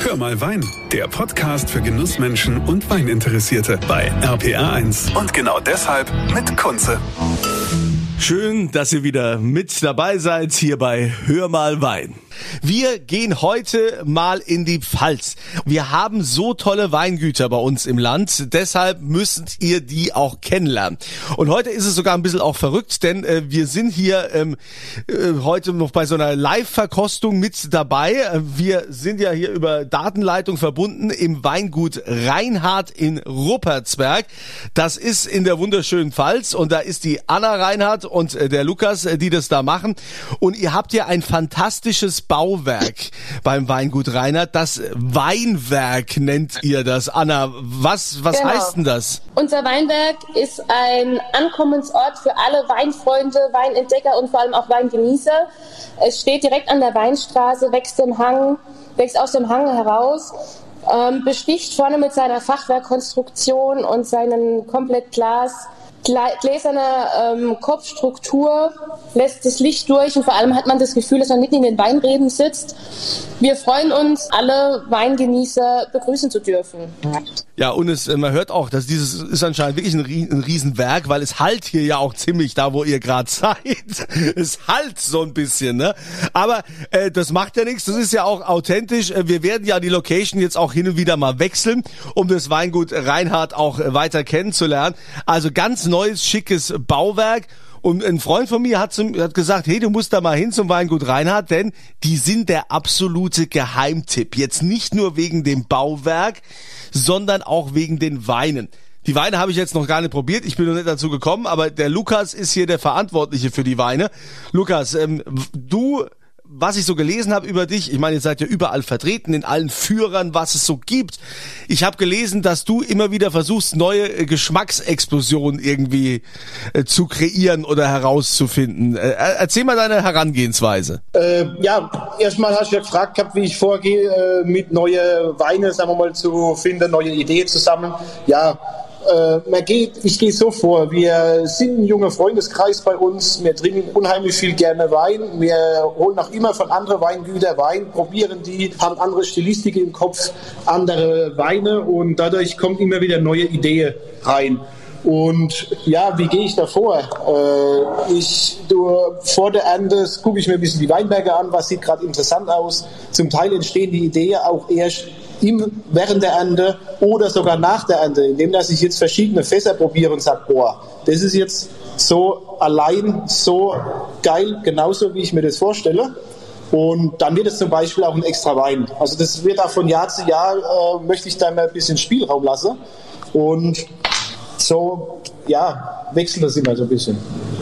Hör mal Wein, der Podcast für Genussmenschen und Weininteressierte bei RPR1. Und genau deshalb mit Kunze. Schön, dass ihr wieder mit dabei seid hier bei Hör mal Wein. Wir gehen heute mal in die Pfalz. Wir haben so tolle Weingüter bei uns im Land, deshalb müsst ihr die auch kennenlernen. Und heute ist es sogar ein bisschen auch verrückt, denn äh, wir sind hier ähm, äh, heute noch bei so einer Live-Verkostung mit dabei. Wir sind ja hier über Datenleitung verbunden im Weingut Reinhardt in Ruppertsberg. Das ist in der wunderschönen Pfalz und da ist die Anna Reinhardt und äh, der Lukas, äh, die das da machen. Und ihr habt ja ein fantastisches Bauwerk beim Weingut Reinhardt. Das Weinwerk nennt ihr das. Anna, was, was Genau. heißt denn das? Unser Weinberg ist ein Ankommensort für alle Weinfreunde, Weinentdecker und vor allem auch Weingenießer. Es steht direkt an der Weinstraße, wächst im Hang, wächst aus dem Hang heraus, ähm, besticht vorne mit seiner Fachwerkkonstruktion und seinen komplett Glas Gla- gläserner ähm, Kopfstruktur lässt das Licht durch und vor allem hat man das Gefühl, dass man mitten in den Weinreben sitzt. Wir freuen uns, alle Weingenießer begrüßen zu dürfen. Ja, und es, äh, man hört auch, dass dieses ist anscheinend wirklich ein, ein Riesenwerk, weil es halt hier ja auch ziemlich da, wo ihr gerade seid. Es halt so ein bisschen, ne? Aber äh, das macht ja nichts, das ist ja auch authentisch. Äh, Wir werden ja die Location jetzt auch hin und wieder mal wechseln, um das Weingut Reinhardt auch äh, weiter kennenzulernen. Also ganz neues, schickes Bauwerk. Und ein Freund von mir hat, zum, hat gesagt, hey, du musst da mal hin zum Weingut Reinhardt, denn die sind der absolute Geheimtipp. Jetzt nicht nur wegen dem Bauwerk, sondern auch wegen den Weinen. Die Weine habe ich jetzt noch gar nicht probiert, ich bin noch nicht dazu gekommen, aber der Lukas ist hier der Verantwortliche für die Weine. Lukas, ähm, du, was ich so gelesen habe über dich, ich meine, ihr seid ja überall vertreten, in allen Führern, was es so gibt. Ich habe gelesen, dass du immer wieder versuchst, neue äh, Geschmacksexplosionen irgendwie äh, zu kreieren oder herauszufinden. Äh, erzähl mal deine Herangehensweise. Äh, ja, erstmal hast du ja gefragt gehabt, wie ich vorgehe, äh, mit neue Weine, sagen wir mal, zu finden, neue Ideen zu sammeln. Ja, äh, man geht, ich gehe so vor, wir sind ein junger Freundeskreis bei uns, wir trinken unheimlich viel gerne Wein, wir holen auch immer von anderen Weingütern Wein, probieren die, haben andere Stilistik im Kopf, andere Weine und dadurch kommt immer wieder neue Ideen rein. Und ja, wie gehe ich da vor? Äh, ich, du, vor der Ernte gucke ich mir ein bisschen die Weinberge an, was sieht gerade interessant aus. Zum Teil entstehen die Ideen auch erst im, während der Ernte oder sogar nach der Ernte, indem dass ich jetzt verschiedene Fässer probiere und sage, boah, das ist jetzt so allein so geil, genauso wie ich mir das vorstelle. Und dann wird es zum Beispiel auch ein extra Wein. Also das wird auch von Jahr zu Jahr, äh, möchte ich da mal ein bisschen Spielraum lassen. Und so, ja, wechselt das immer so ein bisschen.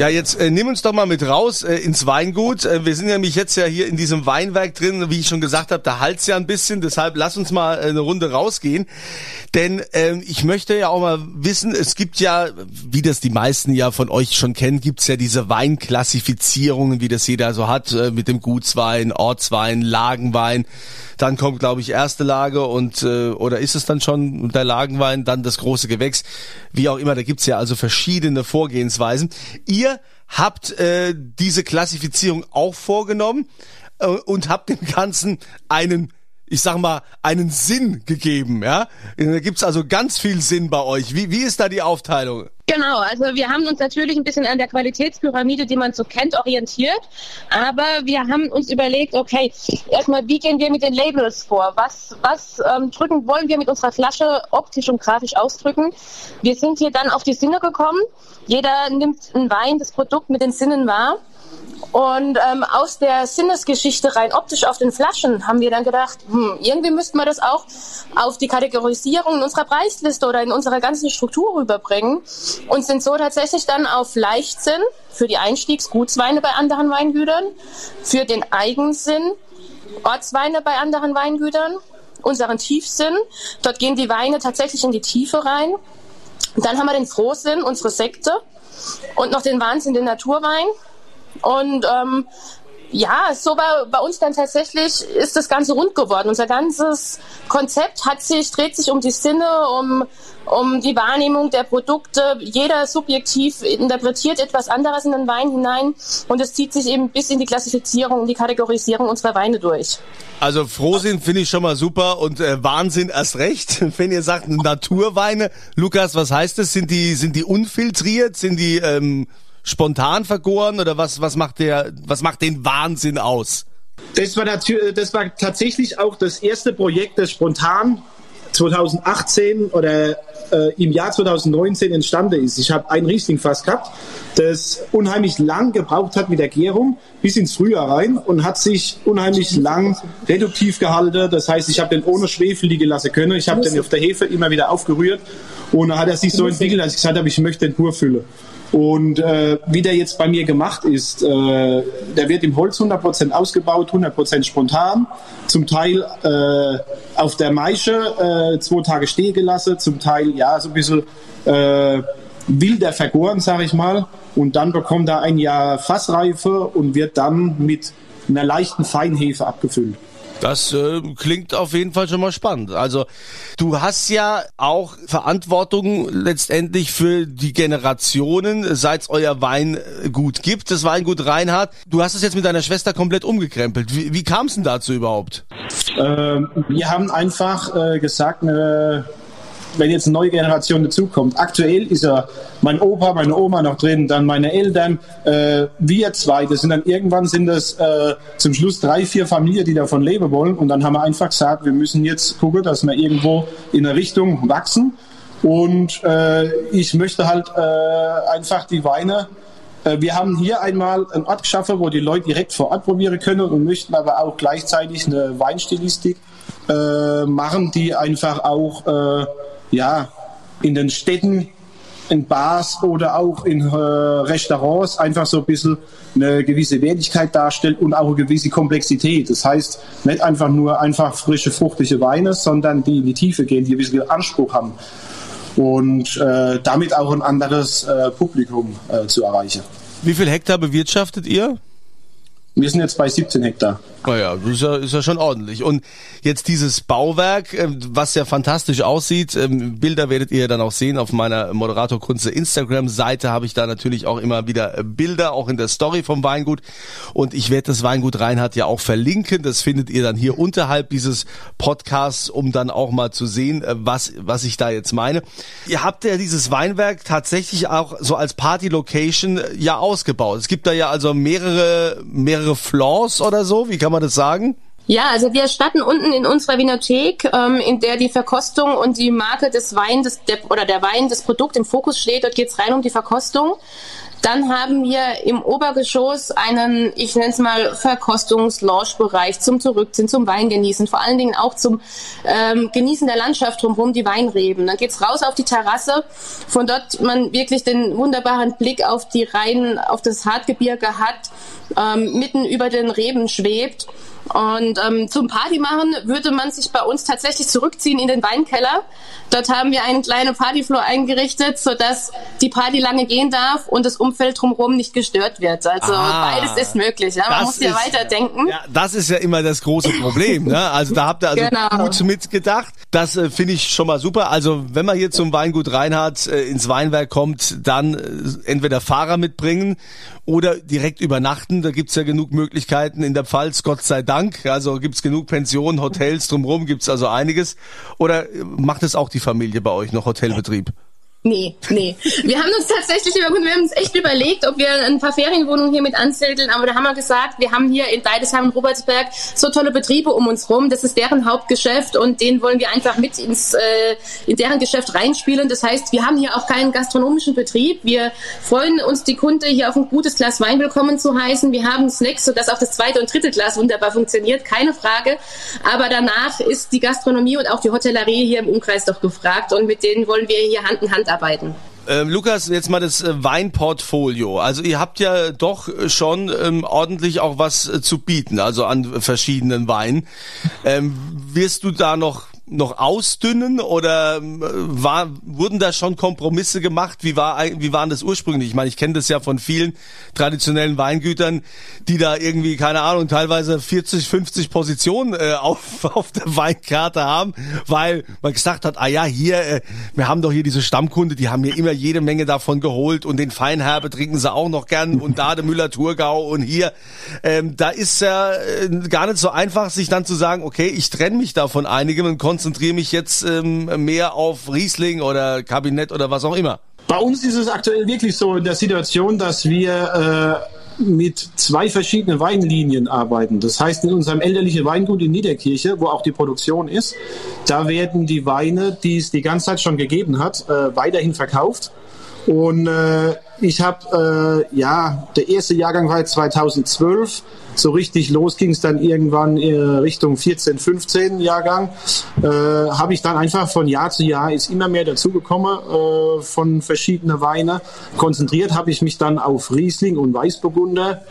Ja, jetzt äh, nimm uns doch mal mit raus äh, ins Weingut. Äh, wir sind nämlich jetzt ja hier in diesem Weinwerk drin, wie ich schon gesagt habe, da halt's ja ein bisschen, deshalb lass uns mal äh, eine Runde rausgehen. Denn ähm, ich möchte ja auch mal wissen, es gibt ja, wie das die meisten ja von euch schon kennen, gibt's ja diese Weinklassifizierungen, wie das jeder so hat, äh, mit dem Gutswein, Ortswein, Lagenwein. Dann kommt, glaube ich, erste Lage und äh, oder ist es dann schon der Lagenwein, dann das große Gewächs, wie auch immer. Da gibt's ja also verschiedene Vorgehensweisen. Ihr habt äh, diese Klassifizierung auch vorgenommen äh, und habt dem Ganzen einen ich sag mal, einen Sinn gegeben, ja? Da gibt's also ganz viel Sinn bei euch. Wie, wie ist da die Aufteilung? Genau, also wir haben uns natürlich ein bisschen an der Qualitätspyramide, die man so kennt, orientiert. Aber wir haben uns überlegt, okay, erstmal, wie gehen wir mit den Labels vor? Was, was ähm, drücken wollen wir mit unserer Flasche optisch und grafisch ausdrücken? Wir sind hier dann auf die Sinne gekommen. Jeder nimmt einen Wein, das Produkt mit den Sinnen wahr. Und ähm, aus der Sinnesgeschichte rein optisch auf den Flaschen haben wir dann gedacht, hm, irgendwie müssten wir das auch auf die Kategorisierung in unserer Preisliste oder in unserer ganzen Struktur rüberbringen und sind so tatsächlich dann auf Leichtsinn für die Einstiegsgutsweine bei anderen Weingütern, für den Eigensinn Ortsweine bei anderen Weingütern, unseren Tiefsinn. Dort gehen die Weine tatsächlich in die Tiefe rein. Dann haben wir den Frohsinn, unsere Sekte und noch den Wahnsinn, den Naturwein. Und ähm, ja, so war bei uns dann tatsächlich, ist das Ganze rund geworden. Unser ganzes Konzept hat sich, dreht sich um die Sinne, um, um die Wahrnehmung der Produkte. Jeder subjektiv interpretiert etwas anderes in den Wein hinein und es zieht sich eben bis in die Klassifizierung, in die Kategorisierung unserer Weine durch. Also Frohsinn finde ich schon mal super und äh, Wahnsinn erst recht. Wenn ihr sagt Naturweine, Lukas, was heißt das? Sind die, sind die unfiltriert? Sind die ähm, spontan vergoren oder was, was macht der, was macht den Wahnsinn aus? Das war, natürlich, das war tatsächlich auch das erste Projekt, das spontan 2018 oder äh, im Jahr 2019 entstanden ist. Ich habe ein Riesling-Fass gehabt, das unheimlich lang gebraucht hat mit der Gärung bis ins Frühjahr rein und hat sich unheimlich lang reduktiv gehalten. Das heißt, ich habe den ohne Schwefel liegen lassen können. Ich habe den auf der Hefe immer wieder aufgerührt und dann hat er sich so entwickelt, dass ich gesagt habe, ich möchte den pur füllen. Und äh, wie der jetzt bei mir gemacht ist, äh, der wird im Holz 100% ausgebaut, 100% spontan, zum Teil äh, auf der Maische äh, zwei Tage stehen gelassen, zum Teil ja so ein bisschen äh, wilder vergoren, sage ich mal. Und dann bekommt er ein Jahr Fassreife und wird dann mit einer leichten Feinhefe abgefüllt. Das äh, klingt auf jeden Fall schon mal spannend. Also du hast ja auch Verantwortung letztendlich für die Generationen, seit es euer Weingut gibt, das Weingut Reinhardt. Du hast es jetzt mit deiner Schwester komplett umgekrempelt. Wie, wie kam es denn dazu überhaupt? Ähm, wir haben einfach äh, gesagt, äh, wenn jetzt eine neue Generation dazukommt. Aktuell ist ja mein Opa, meine Oma noch drin, dann meine Eltern, äh, wir zwei. Das sind dann irgendwann sind das äh, zum Schluss drei, vier Familien, die davon leben wollen. Und dann haben wir einfach gesagt, wir müssen jetzt gucken, dass wir irgendwo in eine Richtung wachsen. Und äh, ich möchte halt äh, einfach die Weine äh, wir haben hier einmal einen Ort geschaffen, wo die Leute direkt vor Ort probieren können und möchten aber auch gleichzeitig eine Weinstilistik äh, machen, die einfach auch äh, ja, in den Städten, in Bars oder auch in äh, Restaurants einfach so ein bisschen eine gewisse Wertigkeit darstellt und auch eine gewisse Komplexität. Das heißt, nicht einfach nur einfach frische, fruchtige Weine, sondern die in die Tiefe gehen, die ein bisschen Anspruch haben und äh, damit auch ein anderes äh, Publikum äh, zu erreichen. Wie viel Hektar bewirtschaftet ihr? Wir sind jetzt bei 17 Hektar. Naja, das ist ja, ist ja schon ordentlich. Und jetzt dieses Bauwerk, ähm, was ja fantastisch aussieht, ähm, Bilder werdet ihr dann auch sehen auf meiner Moderator Kunze Instagram-Seite habe ich da natürlich auch immer wieder äh, Bilder, auch in der Story vom Weingut. Und ich werde das Weingut Reinhardt ja auch verlinken. Das findet ihr dann hier unterhalb dieses Podcasts, um dann auch mal zu sehen, äh, was, was ich da jetzt meine. Ihr habt ja dieses Weinwerk tatsächlich auch so als Party-Location äh, ja ausgebaut. Es gibt da ja also mehrere, mehrere Floors oder so. Wie kann kann man das sagen? Ja, also wir starten unten in unserer Winothek, ähm, in der die Verkostung und die Marke des Weins der, oder der Wein, das Produkt im Fokus steht. Dort geht es rein um die Verkostung. Dann haben wir im Obergeschoss einen, ich nenne es mal, Verkostungs-Lounge-Bereich zum Zurückziehen, zum Weingenießen, vor allen Dingen auch zum ähm, Genießen der Landschaft drumherum, die Weinreben. Dann geht's raus auf die Terrasse, von dort man wirklich den wunderbaren Blick auf die Rhein, auf das Hartgebirge hat, ähm, mitten über den Reben schwebt. Und ähm, zum Party machen würde man sich bei uns tatsächlich zurückziehen in den Weinkeller. Dort haben wir einen kleinen Partyfloor eingerichtet, sodass die Party lange gehen darf und das Umfeld drumherum nicht gestört wird. Also ah, beides ist möglich. Ja? Man muss ja weiterdenken. Ja, das ist ja immer das große Problem. Ne? Also da habt ihr also genau. gut mitgedacht. Das äh, finde ich schon mal super. Also wenn man hier zum Weingut Reinhardt äh, ins Weinwerk kommt, dann äh, entweder Fahrer mitbringen oder direkt übernachten. Da gibt's ja genug Möglichkeiten in der Pfalz, Gott sei Dank. Also gibt's genug Pensionen, Hotels drumherum, gibt's also einiges. Oder macht es auch die Familie bei euch noch Hotelbetrieb? Nee, nee. Wir haben uns tatsächlich wir haben uns echt überlegt, ob wir ein paar Ferienwohnungen hier mit ansiedeln, aber da haben wir gesagt, wir haben hier in Deidesheim und Robertsberg so tolle Betriebe um uns rum, das ist deren Hauptgeschäft und den wollen wir einfach mit ins äh, in deren Geschäft reinspielen. Das heißt, wir haben hier auch keinen gastronomischen Betrieb. Wir freuen uns, die Kunde hier auf ein gutes Glas Wein willkommen zu heißen. Wir haben Snacks, sodass auch das zweite und dritte Glas wunderbar funktioniert, keine Frage. Aber danach ist die Gastronomie und auch die Hotellerie hier im Umkreis doch gefragt und mit denen wollen wir hier Hand in Hand mitarbeiten. Ähm, Lukas, jetzt mal das äh, Weinportfolio. Also ihr habt ja doch schon ähm, ordentlich auch was äh, zu bieten, also an verschiedenen Weinen. Ähm, wirst du da noch noch ausdünnen oder äh, war, wurden da schon Kompromisse gemacht? Wie war wie waren das ursprünglich? Ich meine, ich kenne das ja von vielen traditionellen Weingütern, die da irgendwie keine Ahnung teilweise 40, 50 Positionen äh, auf auf der Weinkarte haben, weil man gesagt hat, ah ja, hier äh, wir haben doch hier diese Stammkunde, die haben mir immer jede Menge davon geholt und den Feinherbe trinken sie auch noch gern und da der Müller-Thurgau und hier ähm, da ist ja äh, gar nicht so einfach, sich dann zu sagen, okay, ich trenne mich da von einigem und konzentriere mich jetzt ähm, mehr auf Riesling oder Kabinett oder was auch immer. Bei uns ist es aktuell wirklich so in der Situation, dass wir äh, mit zwei verschiedenen Weinlinien arbeiten. Das heißt, in unserem elterlichen Weingut in Niederkirche, wo auch die Produktion ist, da werden die Weine, die es die ganze Zeit schon gegeben hat, äh, weiterhin verkauft. Und äh, ich habe, äh, ja, der erste Jahrgang war 2012. So richtig los ging es dann irgendwann äh, Richtung 14, 15 Jahrgang. Äh, habe ich dann einfach von Jahr zu Jahr ist immer mehr dazugekommen äh, von verschiedenen Weine. Konzentriert habe ich mich dann auf Riesling und Weißburgunder.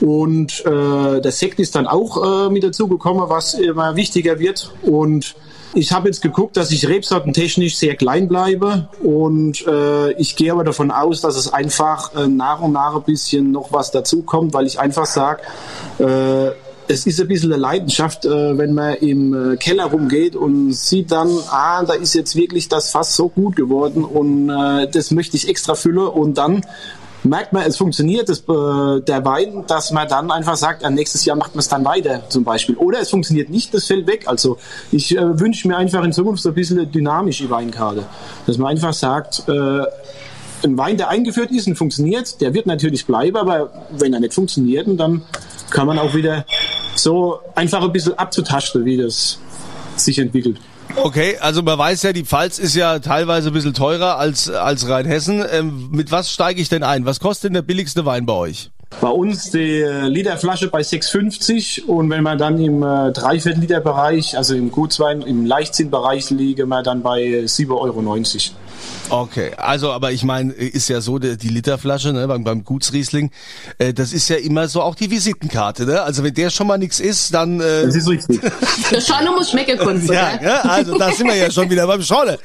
Und äh, der Sekt ist dann auch äh, mit dazugekommen, was immer wichtiger wird. Und ich habe jetzt geguckt, dass ich rebsortentechnisch sehr klein bleibe und äh, ich gehe aber davon aus, dass es einfach äh, nach und nach ein bisschen noch was dazukommt, weil ich einfach sage, äh, es ist ein bisschen eine Leidenschaft, äh, wenn man im äh, Keller rumgeht und sieht dann, ah, da ist jetzt wirklich das Fass so gut geworden und äh, das möchte ich extra füllen und dann merkt man, es funktioniert das, äh, der Wein, dass man dann einfach sagt, äh, nächstes Jahr macht man es dann weiter zum Beispiel. Oder es funktioniert nicht, das fällt weg. Also ich äh, wünsche mir einfach in Zukunft so ein bisschen eine dynamische Weinkarte. Dass man einfach sagt, äh, ein Wein, der eingeführt ist und funktioniert, der wird natürlich bleiben, aber wenn er nicht funktioniert, dann kann man auch wieder so einfach ein bisschen abzutasten, wie das sich entwickelt. Okay, also man weiß ja, die Pfalz ist ja teilweise ein bisschen teurer als, als Rheinhessen. Ähm, mit was steige ich denn ein? Was kostet denn der billigste Wein bei euch? Bei uns die Literflasche bei 6,50 und wenn man dann im äh, Dreiviertel Liter Bereich, also im Gutswein, im Leichtzinnbereich liege, man dann bei 7,90 Euro. Okay, also aber ich meine, ist ja so, die, die Literflasche ne, beim, beim Gutsriesling, äh, das ist ja immer so auch die Visitenkarte. Ne? Also wenn der schon mal nichts ist, dann... Äh, das ist richtig. Der Scholle muss schmecken können. Ja, ja, also da sind wir ja schon wieder beim Scholle.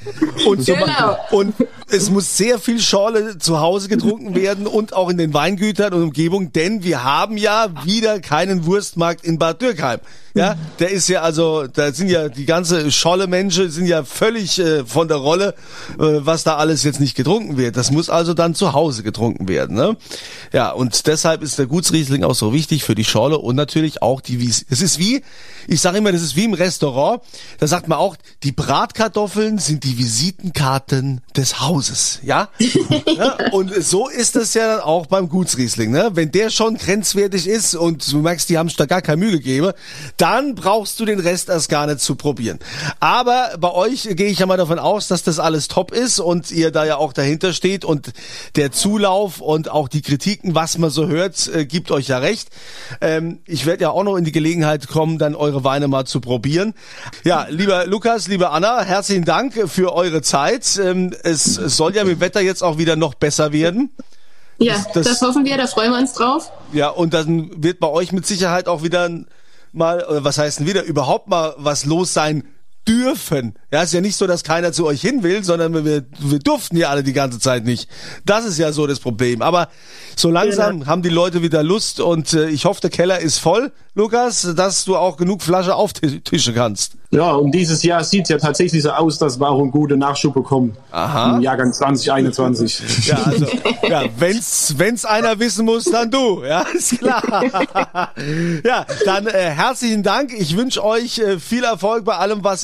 Und, genau. und es muss sehr viel Schorle zu Hause getrunken werden und auch in den Weingütern und Umgebung, denn wir haben ja wieder keinen Wurstmarkt in Bad Dürkheim. Ja, der ist ja also, da sind ja die ganze Scholle Menschen sind ja völlig äh, von der Rolle, äh, was da alles jetzt nicht getrunken wird. Das muss also dann zu Hause getrunken werden. Ne? Ja, und deshalb ist der Gutsriesling auch so wichtig für die Scholle und natürlich auch die Wies. Es ist wie, ich sage immer, das ist wie im Restaurant. Da sagt man auch, die Bratkartoffeln sind die Visitenkarten des Hauses. Ja, ja und so ist es ja dann auch beim Gutsriesling. Ne? Wenn der schon grenzwertig ist und du merkst, die haben sich da gar keine Mühe gegeben, dann brauchst du den Rest erst gar nicht zu probieren. Aber bei euch gehe ich ja mal davon aus, dass das alles top ist und ihr da ja auch dahinter steht und der Zulauf und auch die Kritiken, was man so hört, äh, gibt euch ja recht. Ähm, ich werde ja auch noch in die Gelegenheit kommen, dann eure Weine mal zu probieren. Ja, lieber Lukas, liebe Anna, herzlichen Dank für eure Zeit. Ähm, es soll ja mit dem Wetter jetzt auch wieder noch besser werden. Ja, das, das, das hoffen wir, da freuen wir uns drauf. Ja, und dann wird bei euch mit Sicherheit auch wieder mal, was heißt denn wieder, überhaupt mal was los sein dürfen. Ja, ist ja nicht so, dass keiner zu euch hin will, sondern wir, wir durften ja alle die ganze Zeit nicht. Das ist ja so das Problem. Aber so langsam genau. haben die Leute wieder Lust und äh, ich hoffe, der Keller ist voll, Lukas, dass du auch genug Flasche auftischen kannst. Ja, und dieses Jahr sieht es ja tatsächlich so aus, dass wir auch einen guten Nachschub bekommen. Aha. Im Jahrgang 2021. Ja, also, ja, wenn's, wenn's einer wissen muss, dann du. Ja, ist klar. ja, dann äh, herzlichen Dank. Ich wünsche euch äh, viel Erfolg bei allem, was